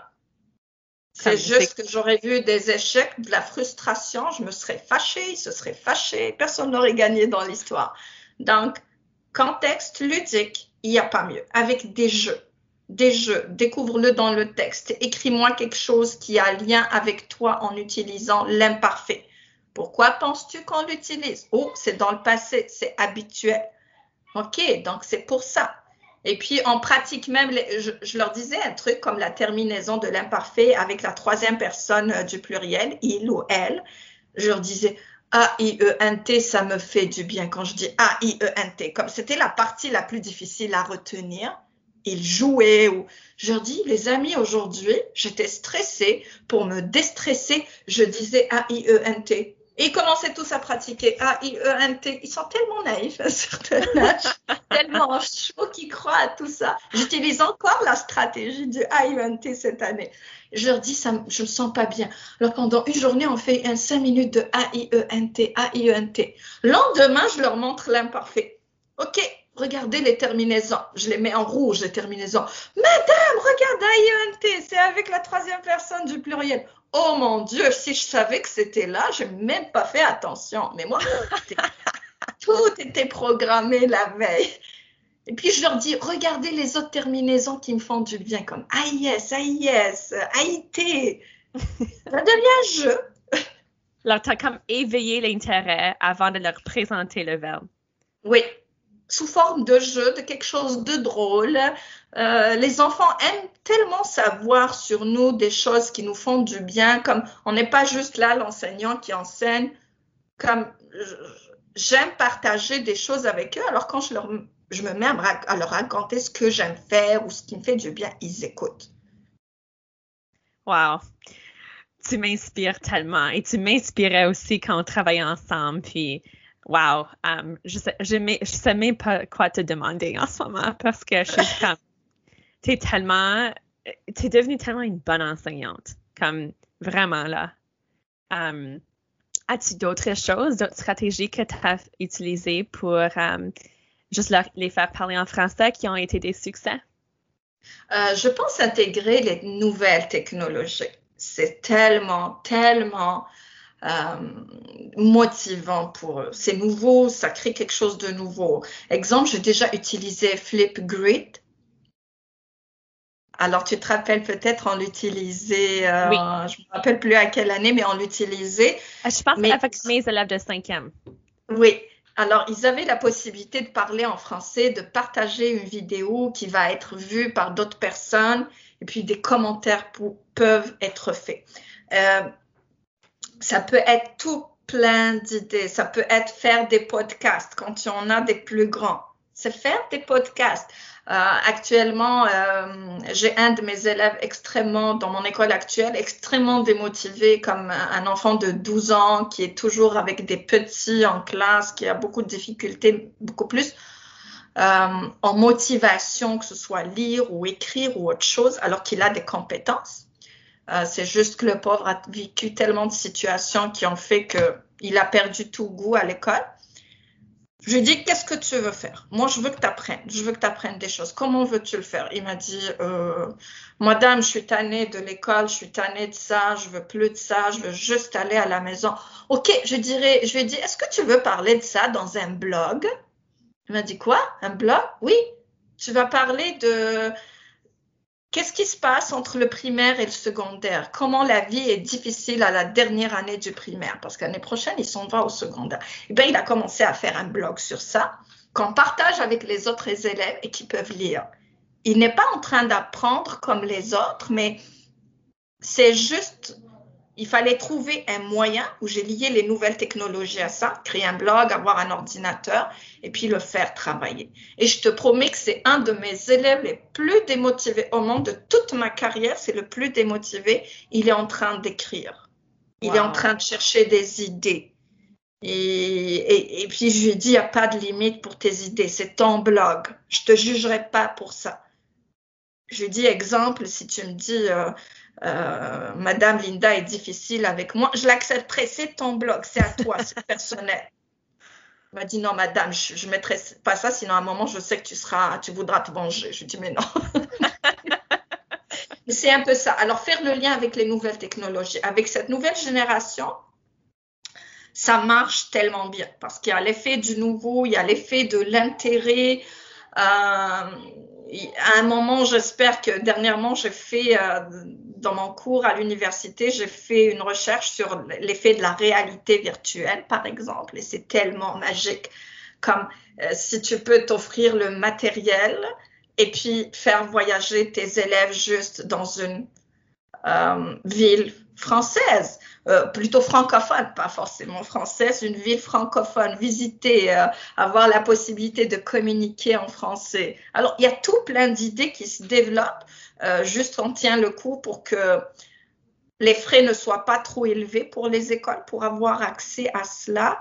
C'est juste que j'aurais vu des échecs, de la frustration, je me serais fâchée, il se serait fâché, personne n'aurait gagné dans l'histoire. Donc, contexte ludique, il n'y a pas mieux. Avec des jeux, des jeux, découvre-le dans le texte. Écris-moi quelque chose qui a lien avec toi en utilisant l'imparfait. Pourquoi penses-tu qu'on l'utilise? Oh, c'est dans le passé, c'est habituel. OK, donc c'est pour ça. Et puis, on pratique même, je, leur disais un truc comme la terminaison de l'imparfait avec la troisième personne euh, du pluriel, il ou elle. Je leur disais, A-I-E-N-T, ça me fait du bien quand je dis A-I-E-N-T. Comme c'était la partie la plus difficile à retenir, ils jouaient ou je leur dis, les amis, aujourd'hui, j'étais stressée. Pour me déstresser, je disais A-I-E-N-T. Ils commençaient tous à pratiquer A-I-E-N-T. Ils sont tellement naïfs à un certain âge, tellement chauds qu'ils croient à tout ça. J'utilise encore la stratégie du A-I-E-N-T cette année. Je leur dis, ça, je me sens pas bien. Alors pendant une journée, on fait un 5 minutes de A-I-E-N-T, A-I-E-N-T. Lendemain, je leur montre l'imparfait. OK, regardez les terminaisons. Je les mets en rouge, les terminaisons. Madame, regarde A-I-E-N-T, c'est avec la troisième personne du pluriel. Oh mon Dieu, si je savais que c'était là, je n'ai même pas fait attention. Mais moi, tout était programmé la veille. Et puis je leur dis, regardez les autres terminaisons qui me font du bien, comme AIS, AIS, AIT. Ça devient un jeu. Alors, tu as comme éveillé l'intérêt avant de leur présenter le verbe. Oui, sous forme de jeu, de quelque chose de drôle. Euh, les enfants aiment tellement savoir sur nous des choses qui nous font du bien, comme on n'est pas juste là l'enseignant qui enseigne, comme j'aime partager des choses avec eux, alors quand je, leur, je me mets à, leur raconter ce que j'aime faire ou ce qui me fait du bien, ils écoutent. Wow. tu m'inspires tellement et tu m'inspirais aussi quand on travaillait ensemble. Puis, wow, um, je sais, sais même pas quoi te demander en ce moment parce que je suis comme, t'es tellement, t'es devenue tellement une bonne enseignante, comme vraiment là. Um, As-tu d'autres choses, d'autres stratégies que tu as utilisées pour um, juste les faire parler en français qui ont été des succès? Euh, je pense intégrer les nouvelles technologies. C'est tellement, tellement euh, motivant pour eux. C'est nouveau, ça crée quelque chose de nouveau. Exemple, j'ai déjà utilisé Flipgrid. Alors, tu te rappelles peut-être, on l'utilisait, euh, je ne me rappelle plus à quelle année, mais on l'utilisait. Ah, je pense mais, avec mes élèves de cinquième. Oui, alors, ils avaient la possibilité de parler en français, de partager une vidéo qui va être vue par d'autres personnes et puis des commentaires peuvent être faits. Euh, ça peut être tout plein d'idées. Ça peut être faire des podcasts quand tu en as des plus grands. C'est faire des podcasts. Euh, actuellement, euh, j'ai un de mes élèves extrêmement, dans mon école actuelle, extrêmement démotivé, comme un enfant de 12 ans qui est toujours avec des petits en classe, qui a beaucoup de difficultés, beaucoup plus euh, en motivation, que ce soit lire ou écrire ou autre chose, alors qu'il a des compétences. C'est juste que le pauvre a vécu tellement de situations qui ont fait qu'il a perdu tout goût à l'école. Je lui ai dit, qu'est-ce que tu veux faire? Moi, je veux que tu apprennes. Je veux que tu apprennes des choses. Comment veux-tu le faire? Il m'a dit, euh, Madame, je suis tannée de l'école, je suis tannée de ça, je veux plus de ça, je veux juste aller à la maison. Ok, je dirais, je lui ai dit, est-ce que tu veux parler de ça dans un blog? Il m'a dit, quoi? Un blog? Oui. Tu vas parler de Qu'est-ce qui se passe entre le primaire et le secondaire? Comment la vie est difficile à la dernière année du primaire? Parce qu'année prochaine, ils s'en vont au secondaire. Et eh bien, il a commencé à faire un blog sur ça, qu'on partage avec les autres élèves et qui peuvent lire. Il n'est pas en train d'apprendre comme les autres, mais c'est juste il fallait trouver un moyen où j'ai lié les nouvelles technologies à ça, créer un blog, avoir un ordinateur et puis le faire travailler. Et je te promets que c'est un de mes élèves les plus démotivés au monde de toute ma carrière, c'est le plus démotivé. Il est en train d'écrire. Il est en train de chercher des idées. Et, et, puis je lui dit, il n'y a pas de limite pour tes idées, c'est ton blog. Je te jugerai pas pour ça. Je lui dis, exemple, si tu me dis, euh, euh, Madame Linda est difficile avec moi, je l'accepterai, c'est ton blog, c'est à toi, c'est personnel. Elle m'a dit non, madame, je ne mettrai pas ça, sinon à un moment, je sais que tu seras, tu voudras te venger. Je lui dis mais non. c'est un peu ça. Alors, faire le lien avec les nouvelles technologies, avec cette nouvelle génération, ça marche tellement bien parce qu'il y a l'effet du nouveau, il y a l'effet de l'intérêt. Euh, à un moment, j'espère que dernièrement, j'ai fait, euh, dans mon cours à l'université, j'ai fait une recherche sur l'effet de la réalité virtuelle, par exemple, et c'est tellement magique. Comme euh, si tu peux t'offrir le matériel et puis faire voyager tes élèves juste dans une euh, ville française, euh, plutôt francophone, pas forcément française, une ville francophone, visiter, euh, avoir la possibilité de communiquer en français. Alors, il y a tout plein d'idées qui se développent, euh, juste on tient le coup pour que les frais ne soient pas trop élevés pour les écoles pour avoir accès à cela.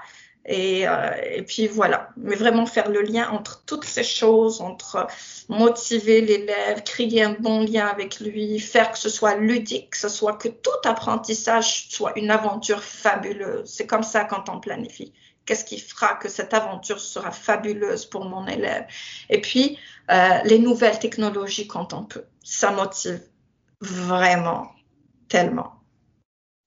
Et, euh, et, puis voilà, mais vraiment faire le lien entre toutes ces choses, entre motiver l'élève, créer un bon lien avec lui, faire que ce soit ludique, que ce soit que tout apprentissage soit une aventure fabuleuse. C'est comme ça quand on planifie. Qu'est-ce qui fera que cette aventure sera fabuleuse pour mon élève? Et puis, euh, les nouvelles technologies quand on peut. Ça motive vraiment tellement.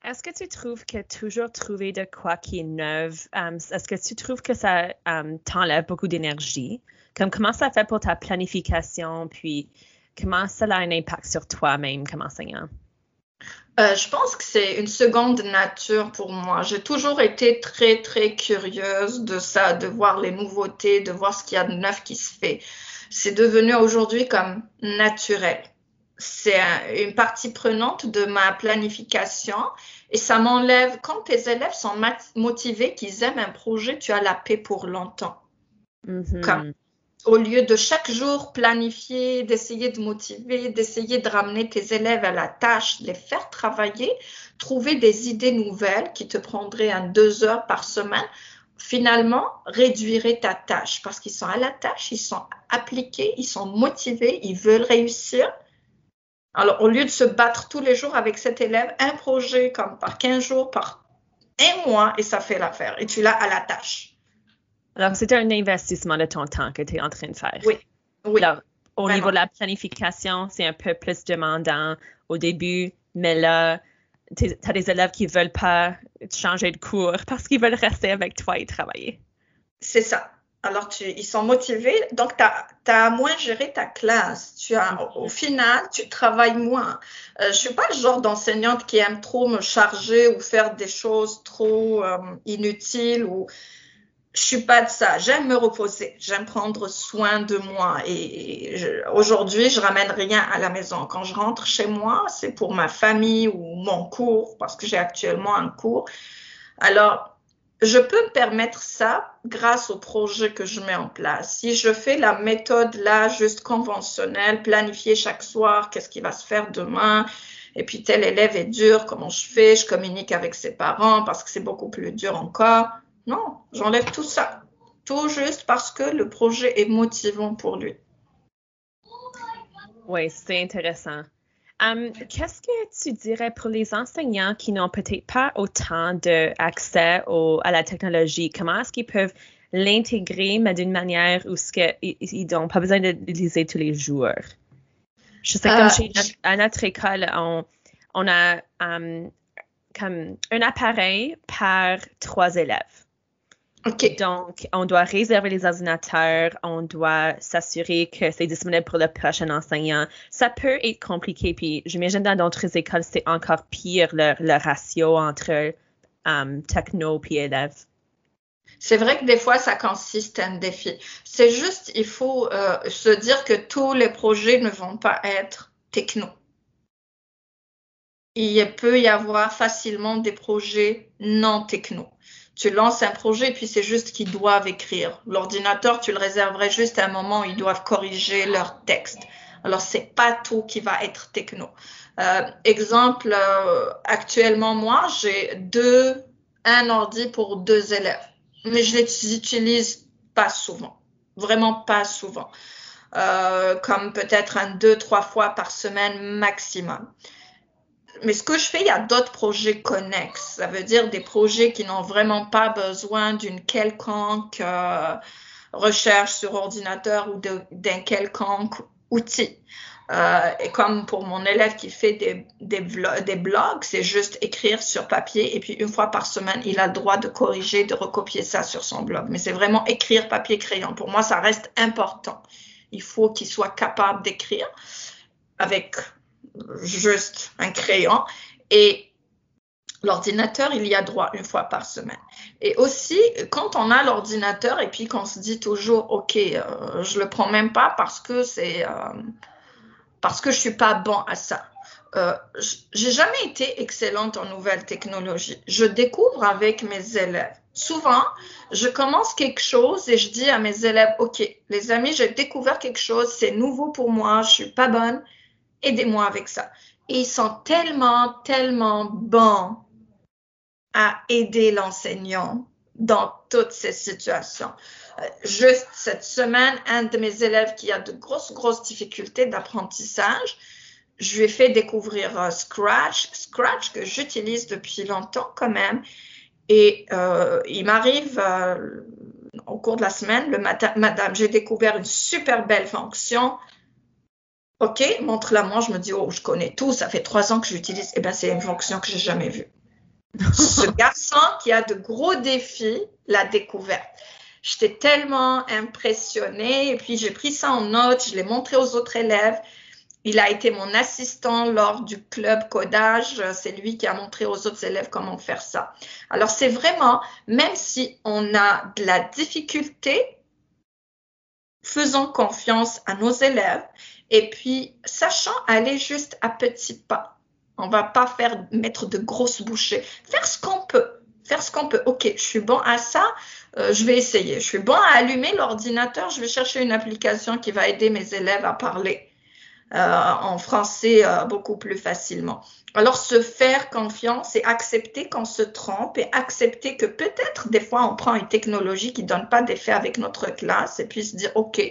Est-ce que tu trouves que toujours trouver de quoi qui est neuf, um, est-ce que tu trouves que ça um, t'enlève beaucoup d'énergie? Comme comment ça fait pour ta planification, puis comment ça a un impact sur toi-même comme enseignant? Euh, je pense que c'est une seconde nature pour moi. J'ai toujours été très, très curieuse de ça, de voir les nouveautés, de voir ce qu'il y a de neuf qui se fait. C'est devenu aujourd'hui comme naturel c'est une partie prenante de ma planification et ça m'enlève, quand tes élèves sont motivés, qu'ils aiment un projet, tu as la paix pour longtemps. Mm-hmm. au lieu de chaque jour planifier, d'essayer de motiver, d'essayer de ramener tes élèves à la tâche, les faire travailler, trouver des idées nouvelles qui te prendraient un deux heures par semaine, finalement réduirait ta tâche parce qu'ils sont à la tâche, ils sont appliqués, ils sont motivés, ils veulent réussir. Alors, au lieu de se battre tous les jours avec cet élève, un projet comme par 15 jours, par un mois, et ça fait l'affaire. Et tu l'as à la tâche. Alors, c'est un investissement de ton temps que tu es en train de faire. Oui. oui Alors, au niveau de la planification, c'est un peu plus demandant au début, mais là, tu as des élèves qui ne veulent pas changer de cours parce qu'ils veulent rester avec toi et travailler. C'est ça. Alors, tu, ils sont motivés, donc tu as, moins géré ta classe. Tu as, au, final, tu travailles moins. Euh, je ne suis pas le genre d'enseignante qui aime trop me charger ou faire des choses trop euh, inutiles ou je suis pas de ça. J'aime me reposer. J'aime prendre soin de moi. Et aujourd'hui, je ramène rien à la maison. Quand je rentre chez moi, c'est pour ma famille ou mon cours, parce que j'ai actuellement un cours. Alors, je peux me permettre ça grâce au projet que je mets en place. Si je fais la méthode là, juste conventionnelle, planifier chaque soir, qu'est-ce qui va se faire demain, et puis tel élève est dur, comment je fais, je communique avec ses parents parce que c'est beaucoup plus dur encore non, j'enlève tout ça. Tout juste parce que le projet est motivant pour lui. Oui, c'est intéressant. Hum, qu'est-ce que tu dirais pour les enseignants qui n'ont peut-être pas autant d'accès à la technologie? Comment est-ce qu'ils peuvent l'intégrer, mais d'une manière où ils n'ont pas besoin de l'utiliser tous les jours? Je sais, comme euh, chez, à notre école, on, a hum, comme un appareil par trois élèves. Donc, on doit réserver les ordinateurs, on doit s'assurer que c'est disponible pour le prochain enseignant. Ça peut être compliqué, puis j'imagine dans d'autres écoles, c'est encore pire le, ratio entre um, techno et élèves. C'est vrai que des fois, ça consiste en un défi. C'est juste, il faut euh, se dire que tous les projets ne vont pas être techno. Il peut y avoir facilement des projets non techno tu lances un projet et puis c'est juste qu'ils doivent écrire. L'ordinateur, tu le réserverais juste à un moment où ils doivent corriger leur texte. Alors, c'est pas tout qui va être techno. Euh, exemple, euh, actuellement, moi, j'ai deux, un ordi pour deux élèves, mais je les utilise pas souvent, vraiment pas souvent, euh, comme peut-être un deux, trois fois par semaine maximum mais ce que je fais, il y a d'autres projets connexes. Ça veut dire des projets qui n'ont vraiment pas besoin d'une quelconque euh, recherche sur ordinateur ou d'un quelconque outil. Euh, et comme pour mon élève qui fait des, des, des blogs, c'est juste écrire sur papier et puis une fois par semaine, il a le droit de corriger, de recopier ça sur son blog. Mais c'est vraiment écrire papier-crayon. Pour moi, ça reste important. Il faut qu'il soit capable d'écrire avec juste un crayon. Et l'ordinateur, il y a droit une fois par semaine. Et aussi, quand on a l'ordinateur et puis qu'on se dit toujours, OK, euh, je le prends même pas parce que c'est, euh, parce que je suis pas bon à ça. Euh, j'ai jamais été excellente en nouvelles technologies. Je découvre avec mes élèves. Souvent, je commence quelque chose et je dis à mes élèves, OK, les amis, j'ai découvert quelque chose, c'est nouveau pour moi, je suis pas bonne aidez-moi avec ça. ils sont tellement, tellement bons à aider l'enseignant dans toutes ces situations. Euh, juste cette semaine, un de mes élèves qui a de grosses, grosses difficultés d'apprentissage, je lui ai fait découvrir euh, Scratch, Scratch que j'utilise depuis longtemps quand même. Et euh, il m'arrive au cours de la semaine, le matin, Madame, j'ai découvert une super belle fonction OK, montre-la moi. Je me dis, oh, je connais tout. Ça fait trois ans que j'utilise. Eh bien, c'est une fonction que j'ai jamais vue. Ce garçon qui a de gros défis l'a découvert. J'étais tellement impressionnée. Et puis, j'ai pris ça en note. Je l'ai montré aux autres élèves. Il a été mon assistant lors du club codage. C'est lui qui a montré aux autres élèves comment faire ça. Alors, c'est vraiment, même si on a de la difficulté, faisons confiance à nos élèves et puis, sachant aller juste à petits pas. On va pas faire mettre de grosses bouchées. Faire ce qu'on peut. faire ce qu'on peut. Ok, je suis bon à ça, euh, je vais essayer. Je suis bon à allumer l'ordinateur, je vais chercher une application qui va aider mes élèves à parler en français euh, beaucoup plus facilement. Alors, se faire confiance et accepter qu'on se trompe et accepter que peut-être des fois on prend une technologie qui donne pas d'effet avec notre classe et puis se dire, OK,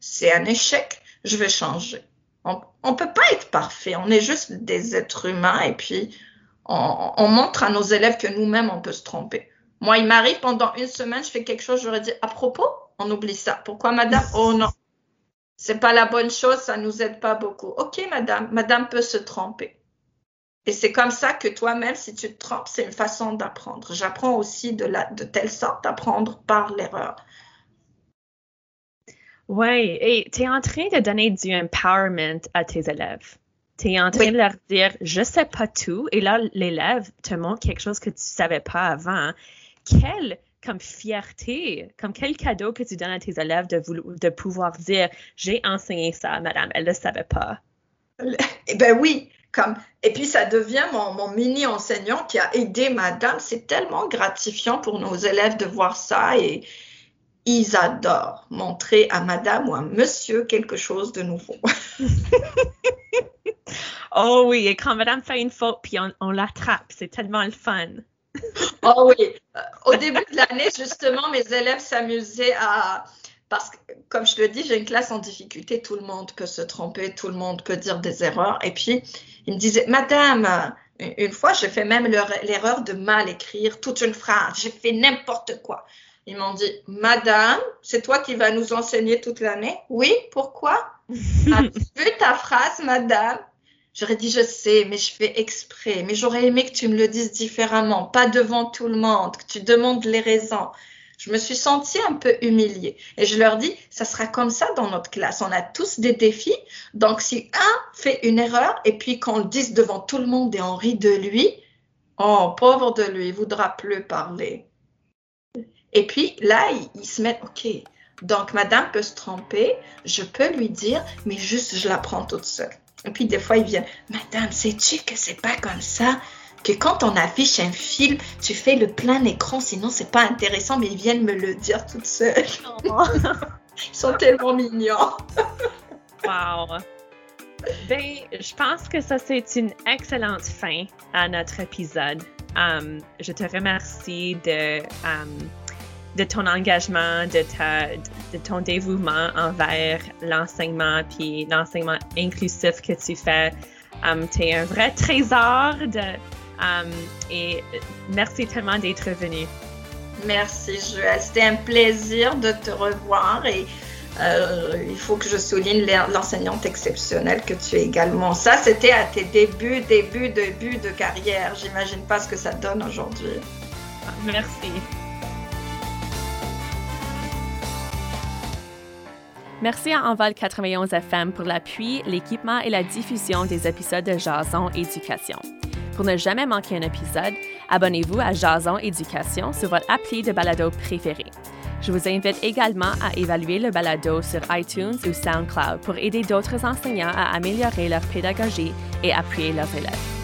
c'est un échec, je vais changer. On ne peut pas être parfait, on est juste des êtres humains et puis on, on montre à nos élèves que nous-mêmes, on peut se tromper. Moi, il m'arrive pendant une semaine, je fais quelque chose, j'aurais dit, à propos, on oublie ça. Pourquoi, madame? Oh non, c'est pas la bonne chose, ça nous aide pas beaucoup. Ok, madame, madame peut se tromper. Et c'est comme ça que toi-même, si tu te trompes, c'est une façon d'apprendre. J'apprends aussi de, la, de telle sorte d'apprendre par l'erreur. Oui, et tu es en train de donner du empowerment à tes élèves. Tu es en train de leur dire, je sais pas tout, et là, l'élève te montre quelque chose que tu savais pas avant. Quelle comme fierté, comme quel cadeau que tu donnes à tes élèves de, de pouvoir dire, j'ai enseigné ça, madame, elle ne le savait pas. Eh ben oui, comme, et puis ça devient mon, mon mini enseignant qui a aidé madame. C'est tellement gratifiant pour nos élèves de voir ça et, ils adorent montrer à madame ou à monsieur quelque chose de nouveau. oh oui, et quand madame fait une faute, puis on, l'attrape, c'est tellement le fun. oh oui, au début de l'année, justement, mes élèves s'amusaient à... Parce que, comme je te dis, j'ai une classe en difficulté, tout le monde peut se tromper, tout le monde peut dire des erreurs. Et puis, ils me disaient, Madame, une fois, j'ai fait même l'erreur de mal écrire toute une phrase, j'ai fait n'importe quoi. Ils m'ont dit, Madame, c'est toi qui vas nous enseigner toute l'année. Oui, pourquoi? As-tu vu ta phrase, Madame? J'aurais dit, je sais, mais je fais exprès. Mais j'aurais aimé que tu me le dises différemment, pas devant tout le monde, que tu demandes les raisons. Je me suis sentie un peu humiliée. Et je leur dis, ça sera comme ça dans notre classe. On a tous des défis. Donc, si un fait une erreur et puis qu'on le dise devant tout le monde et on rit de lui, oh, pauvre de lui, il voudra plus parler. Et puis là, ils, se mettent, OK, donc madame peut se tromper, je peux lui dire, mais juste je la prends toute seule. Et puis des fois, ils viennent, madame, sais-tu que c'est pas comme ça? Que quand on affiche un film, tu fais le plein écran, sinon c'est pas intéressant, mais ils viennent me le dire toute seule. Oh. ils sont tellement mignons. wow. Ben, je pense que ça, c'est une excellente fin à notre épisode. Um, je te remercie de um, de ton engagement, de, de ton dévouement envers l'enseignement, puis l'enseignement inclusif que tu fais. Um, tu es un vrai trésor de, um, et merci tellement d'être venu. Merci Joël, c'était un plaisir de te revoir et euh, il faut que je souligne l'enseignante exceptionnelle que tu es également. Ça, c'était à tes débuts, débuts, débuts de carrière. J'imagine pas ce que ça donne aujourd'hui. Merci. Merci à Enval 91 FM pour l'appui, l'équipement et la diffusion des épisodes de Jason Éducation. Pour ne jamais manquer un épisode, abonnez-vous à Jason Éducation sur votre appli de balado préféré. Je vous invite également à évaluer le balado sur iTunes ou SoundCloud pour aider d'autres enseignants à améliorer leur pédagogie et appuyer leurs élèves.